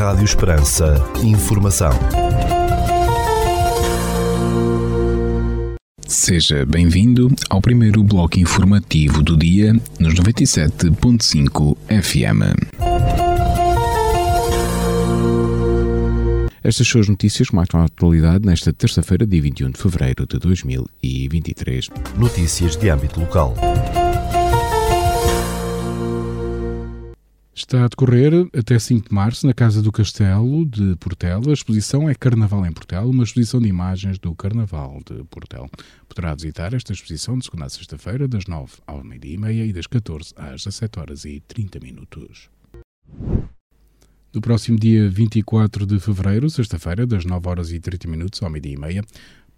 Rádio Esperança. Informação. Seja bem-vindo ao primeiro bloco informativo do dia nos 97.5 FM. Estas são as notícias que marcam a atualidade nesta terça-feira, dia 21 de fevereiro de 2023. Notícias de âmbito local. Está a decorrer até 5 de março na Casa do Castelo de Portela. A exposição é Carnaval em Portela, uma exposição de imagens do Carnaval de Portela. Poderá visitar esta exposição de segunda a sexta-feira, das 9 ao meio-dia e meia e das 14 às 17 horas e 30 minutos. No próximo dia 24 de fevereiro, sexta-feira, das 9 horas e 30 minutos ao meio-dia e meia,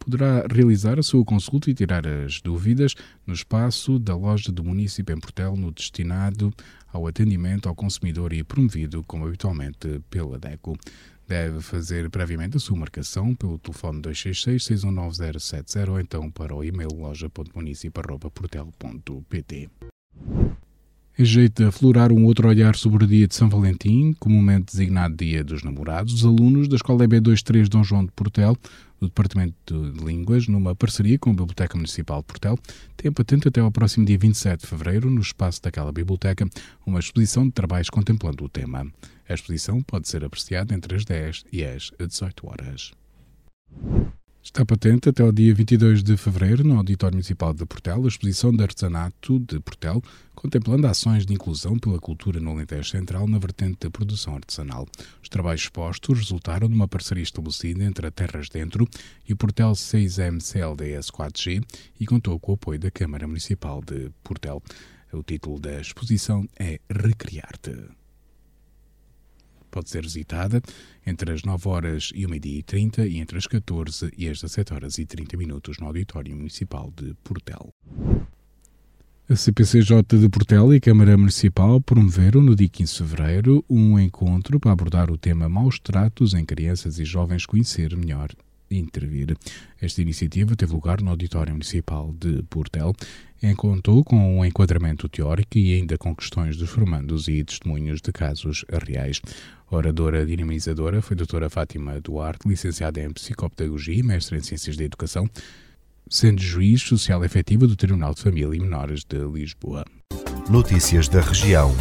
poderá realizar a sua consulta e tirar as dúvidas no espaço da loja do município em Portel, no destinado ao atendimento ao consumidor e promovido, como habitualmente, pela DECO. Deve fazer previamente a sua marcação pelo telefone 266-619-070 ou então para o e-mail loja.municipio.portel.pt. De aflorar um outro olhar sobre o dia de São Valentim, comumente designado Dia dos Namorados, os alunos da Escola EB23 Dom João de Portel, do Departamento de Línguas, numa parceria com a Biblioteca Municipal de Portel, têm patente até ao próximo dia 27 de fevereiro, no espaço daquela biblioteca, uma exposição de trabalhos contemplando o tema. A exposição pode ser apreciada entre as 10 e as 18 horas. Está patente até o dia 22 de fevereiro no Auditório Municipal de Portel a exposição de artesanato de Portel, contemplando ações de inclusão pela cultura no Alentejo Central na vertente da produção artesanal. Os trabalhos expostos resultaram de uma parceria estabelecida entre a Terras Dentro e o Portel 6M CLDS 4G e contou com o apoio da Câmara Municipal de Portel. O título da exposição é Recriar-te pode ser visitada entre as 9 horas e o meio-dia e 30 e entre as 14 e as 17 horas e 30 minutos no Auditório Municipal de Portel. A CPCJ de Portel e a Câmara Municipal promoveram no dia 15 de fevereiro um encontro para abordar o tema maus tratos em crianças e jovens conhecer melhor intervir. Esta iniciativa teve lugar no Auditório Municipal de Portel e contou com um enquadramento teórico e ainda com questões dos formandos e testemunhos de casos reais. Oradora dinamizadora foi a doutora Fátima Duarte, licenciada em Psicopedagogia e mestre em Ciências da Educação, sendo juiz social efetivo do Tribunal de Família e Menores de Lisboa. Notícias da região.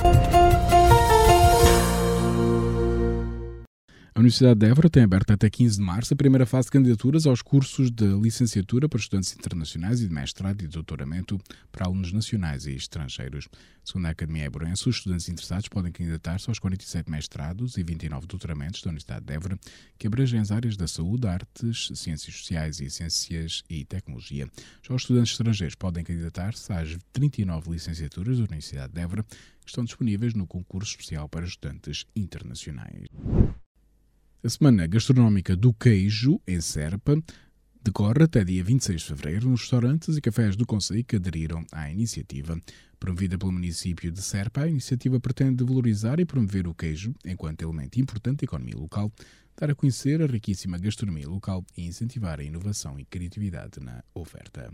Universidade de Évora tem aberto até 15 de março a primeira fase de candidaturas aos cursos de licenciatura para estudantes internacionais e de mestrado e doutoramento para alunos nacionais e estrangeiros. Segundo a Academia Éborense, os estudantes interessados podem candidatar-se aos 47 mestrados e 29 doutoramentos da Universidade de Évora, que abrangem as áreas da saúde, artes, ciências sociais e ciências e tecnologia. Já os estudantes estrangeiros podem candidatar-se às 39 licenciaturas da Universidade de Évora, que estão disponíveis no concurso especial para estudantes internacionais. A Semana Gastronómica do Queijo, em Serpa, decorre até dia 26 de fevereiro nos restaurantes e cafés do Conselho que aderiram à iniciativa. Promovida pelo município de Serpa, a iniciativa pretende valorizar e promover o queijo enquanto elemento importante da economia local, dar a conhecer a riquíssima gastronomia local e incentivar a inovação e criatividade na oferta.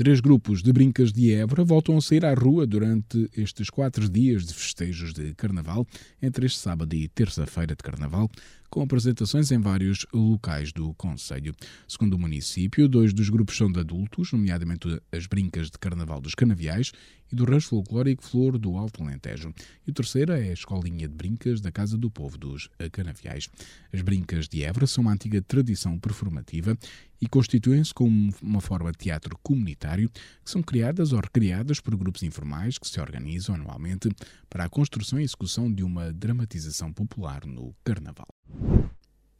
Três grupos de brincas de Évora voltam a sair à rua durante estes quatro dias de festejos de Carnaval, entre este sábado e terça-feira de Carnaval, com apresentações em vários locais do Conselho. Segundo o município, dois dos grupos são de adultos, nomeadamente as Brincas de Carnaval dos Canaviais e do Rancho Folclórico Flor do Alto Alentejo. E o terceiro é a Escolinha de Brincas da Casa do Povo dos Canaviais. As Brincas de Évora são uma antiga tradição performativa e constituem-se como uma forma de teatro comunitário que são criadas ou recriadas por grupos informais que se organizam anualmente para a construção e execução de uma dramatização popular no Carnaval.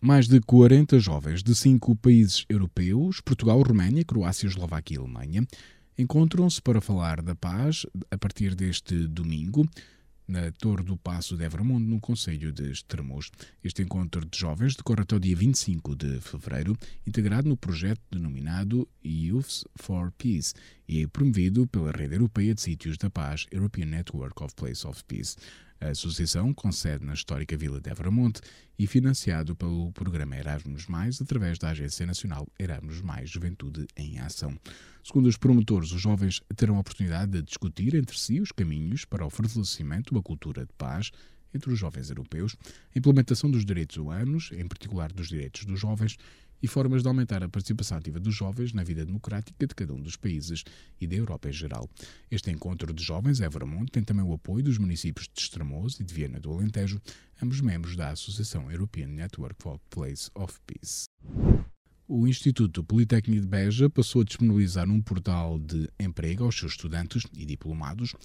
Mais de 40 jovens de cinco países europeus, Portugal, Roménia, Croácia, Eslováquia e Alemanha, encontram-se para falar da paz a partir deste domingo na Torre do Passo de Evermundo, no Conselho de Estremoz. Este encontro de jovens decorre até o dia 25 de fevereiro, integrado no projeto denominado Youths for Peace e promovido pela Rede Europeia de Sítios da Paz, European Network of Place of Peace. A associação concede na histórica vila de Evramonte e financiado pelo programa Erasmus+, através da Agência Nacional Erasmus+, Juventude em Ação. Segundo os promotores, os jovens terão a oportunidade de discutir entre si os caminhos para o fortalecimento uma cultura de paz entre os jovens europeus, a implementação dos direitos humanos, em particular dos direitos dos jovens, e formas de aumentar a participação ativa dos jovens na vida democrática de cada um dos países e da Europa em geral. Este encontro de jovens Evermont tem também o apoio dos municípios de Estremoz e de Viena do Alentejo, ambos membros da Associação European Network for Place of Peace. O Instituto Politécnico de Beja passou a disponibilizar um portal de emprego aos seus estudantes e diplomados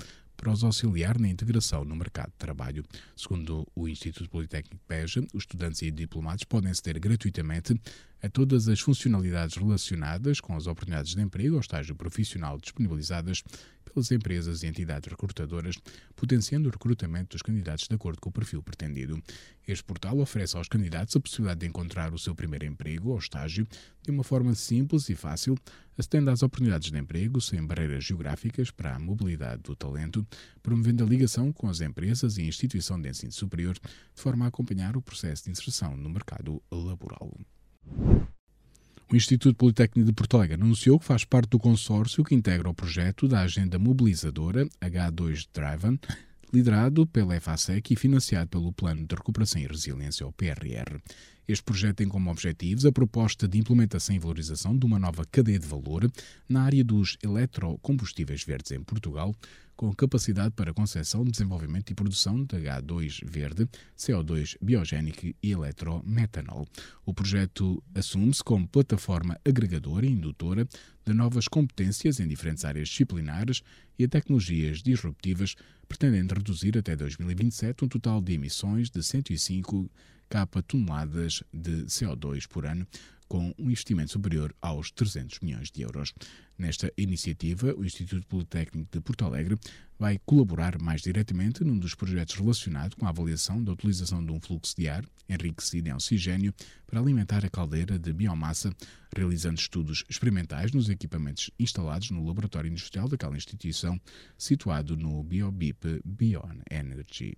para os auxiliar na integração no mercado de trabalho. Segundo o Instituto Politécnico de Beja, os estudantes e diplomados podem aceder gratuitamente a todas as funcionalidades relacionadas com as oportunidades de emprego ou estágio profissional disponibilizadas pelas empresas e entidades recrutadoras, potenciando o recrutamento dos candidatos de acordo com o perfil pretendido. Este portal oferece aos candidatos a possibilidade de encontrar o seu primeiro emprego ou estágio de uma forma simples e fácil, acedendo às oportunidades de emprego sem barreiras geográficas para a mobilidade do talento, promovendo a ligação com as empresas e instituição de ensino superior, de forma a acompanhar o processo de inserção no mercado laboral. O Instituto Politécnico de Porto Alegre anunciou que faz parte do consórcio que integra o projeto da agenda mobilizadora H2 Driven, liderado pela FASEC e financiado pelo Plano de Recuperação e Resiliência, ou PRR. Este projeto tem como objetivos a proposta de implementação e valorização de uma nova cadeia de valor na área dos eletrocombustíveis verdes em Portugal, com capacidade para concessão, desenvolvimento e produção de H2 verde, CO2 biogénico e eletrometanol. O projeto assume-se como plataforma agregadora e indutora de novas competências em diferentes áreas disciplinares e tecnologias disruptivas, pretendendo reduzir até 2027 um total de emissões de 105 capa toneladas de CO2 por ano, com um investimento superior aos 300 milhões de euros. Nesta iniciativa, o Instituto Politécnico de Porto Alegre vai colaborar mais diretamente num dos projetos relacionados com a avaliação da utilização de um fluxo de ar enriquecido em oxigênio para alimentar a caldeira de biomassa, realizando estudos experimentais nos equipamentos instalados no laboratório industrial daquela instituição, situado no BioBip Bion Energy.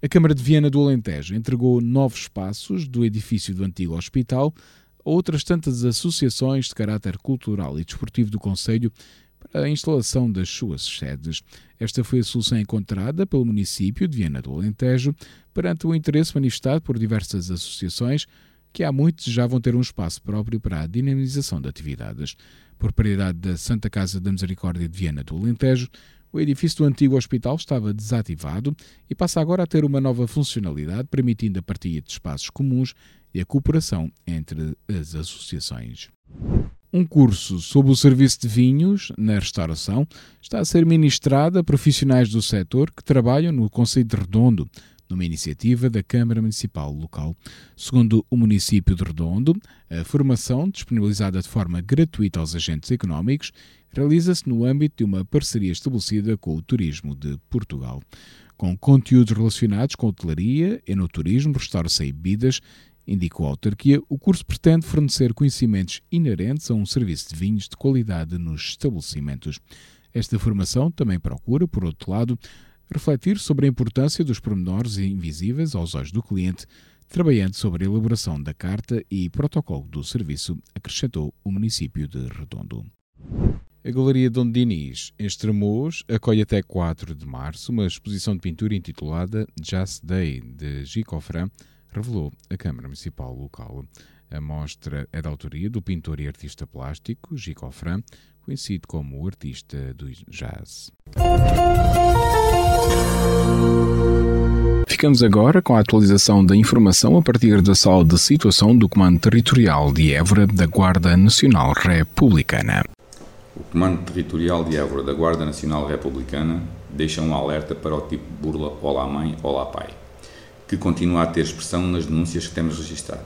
A Câmara de Viena do Alentejo entregou novos espaços do edifício do antigo hospital a outras tantas associações de caráter cultural e desportivo do Conselho para a instalação das suas sedes. Esta foi a solução encontrada pelo município de Viena do Alentejo perante o interesse manifestado por diversas associações que há muito desejavam ter um espaço próprio para a dinamização de atividades. Propriedade da Santa Casa da Misericórdia de Viena do Alentejo, o edifício do antigo hospital estava desativado e passa agora a ter uma nova funcionalidade, permitindo a partilha de espaços comuns e a cooperação entre as associações. Um curso sobre o serviço de vinhos na restauração está a ser ministrado a profissionais do setor que trabalham no Conselho de Redondo, numa iniciativa da Câmara Municipal local. Segundo o município de Redondo, a formação, disponibilizada de forma gratuita aos agentes económicos, realiza-se no âmbito de uma parceria estabelecida com o Turismo de Portugal. Com conteúdos relacionados com hotelaria, enoturismo, restauração e bebidas, indicou a autarquia, o curso pretende fornecer conhecimentos inerentes a um serviço de vinhos de qualidade nos estabelecimentos. Esta formação também procura, por outro lado, refletir sobre a importância dos pormenores invisíveis aos olhos do cliente, trabalhando sobre a elaboração da carta e protocolo do serviço, acrescentou o município de Redondo. A Galeria Dom Dinis, em Estremoz, acolhe até 4 de março uma exposição de pintura intitulada Just Day, de Gicofran, revelou a Câmara Municipal local. A mostra é da autoria do pintor e artista plástico Gicofran, conhecido como o artista do jazz. Ficamos agora com a atualização da informação a partir da sala de situação do Comando Territorial de Évora da Guarda Nacional Republicana. O Comando Territorial de Évora da Guarda Nacional Republicana deixa um alerta para o tipo de burla Olá Mãe, Olá Pai, que continua a ter expressão nas denúncias que temos registrado.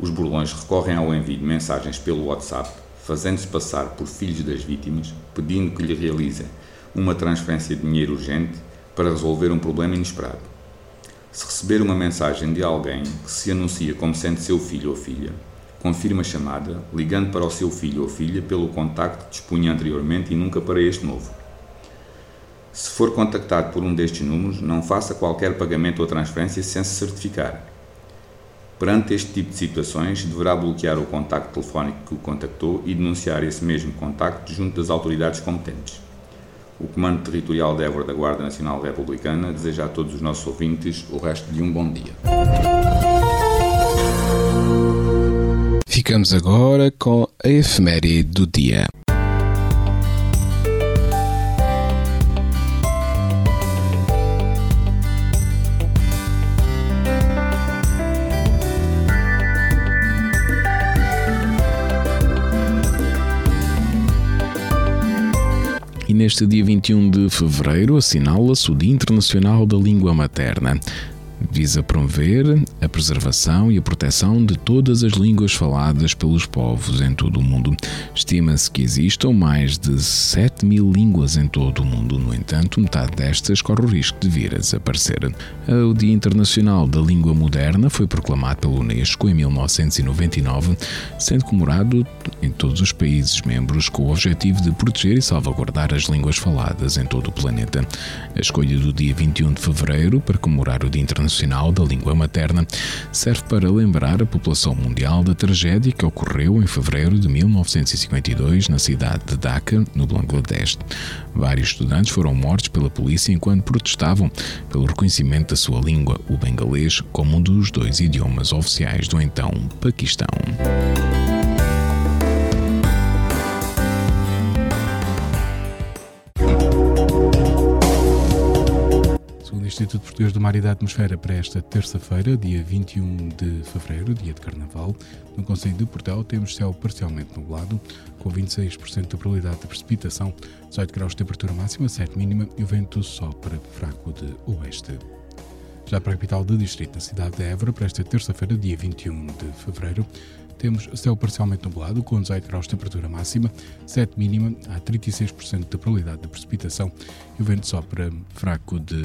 Os burlões recorrem ao envio de mensagens pelo WhatsApp, fazendo-se passar por filhos das vítimas, pedindo que lhe realizem uma transferência de dinheiro urgente para resolver um problema inesperado. Se receber uma mensagem de alguém que se anuncia como sendo seu filho ou filha, confirma a chamada, ligando para o seu filho ou filha pelo contacto que dispunha anteriormente e nunca para este novo. Se for contactado por um destes números, não faça qualquer pagamento ou transferência sem se certificar. Perante este tipo de situações, deverá bloquear o contacto telefónico que o contactou e denunciar esse mesmo contacto junto das autoridades competentes. O Comando Territorial de Évora da Guarda Nacional Republicana deseja a todos os nossos ouvintes o resto de um bom dia. Ficamos agora com a efeméride do dia. Neste dia 21 de fevereiro assinala-se o Dia Internacional da Língua Materna visa promover a preservação e a proteção de todas as línguas faladas pelos povos em todo o mundo. Estima-se que existam mais de 7 mil línguas em todo o mundo, no entanto, metade destas corre o risco de vir a desaparecer. O Dia Internacional da Língua Moderna foi proclamado pela Unesco em 1999, sendo comemorado em todos os países membros com o objetivo de proteger e salvaguardar as línguas faladas em todo o planeta. A escolha do dia 21 de fevereiro para comemorar o Dia Internacional Internacional da Língua Materna serve para lembrar a população mundial da tragédia que ocorreu em fevereiro de 1952 na cidade de Dhaka, no Bangladesh. Vários estudantes foram mortos pela polícia enquanto protestavam pelo reconhecimento da sua língua, o bengalês, como um dos dois idiomas oficiais do então Paquistão. Instituto Português do Mar e da Atmosfera para esta terça-feira, dia 21 de fevereiro, dia de Carnaval. No Conselho de Portel temos céu parcialmente nublado, com 26% de probabilidade de precipitação, 18 graus de temperatura máxima, 7 mínima e o vento sopra fraco de oeste. Já para a capital do distrito, na cidade de Évora, para esta terça-feira, dia 21 de fevereiro, temos céu parcialmente nublado, com 18 graus de temperatura máxima, 7 mínima, há 36% de probabilidade de precipitação e o vento sopra fraco de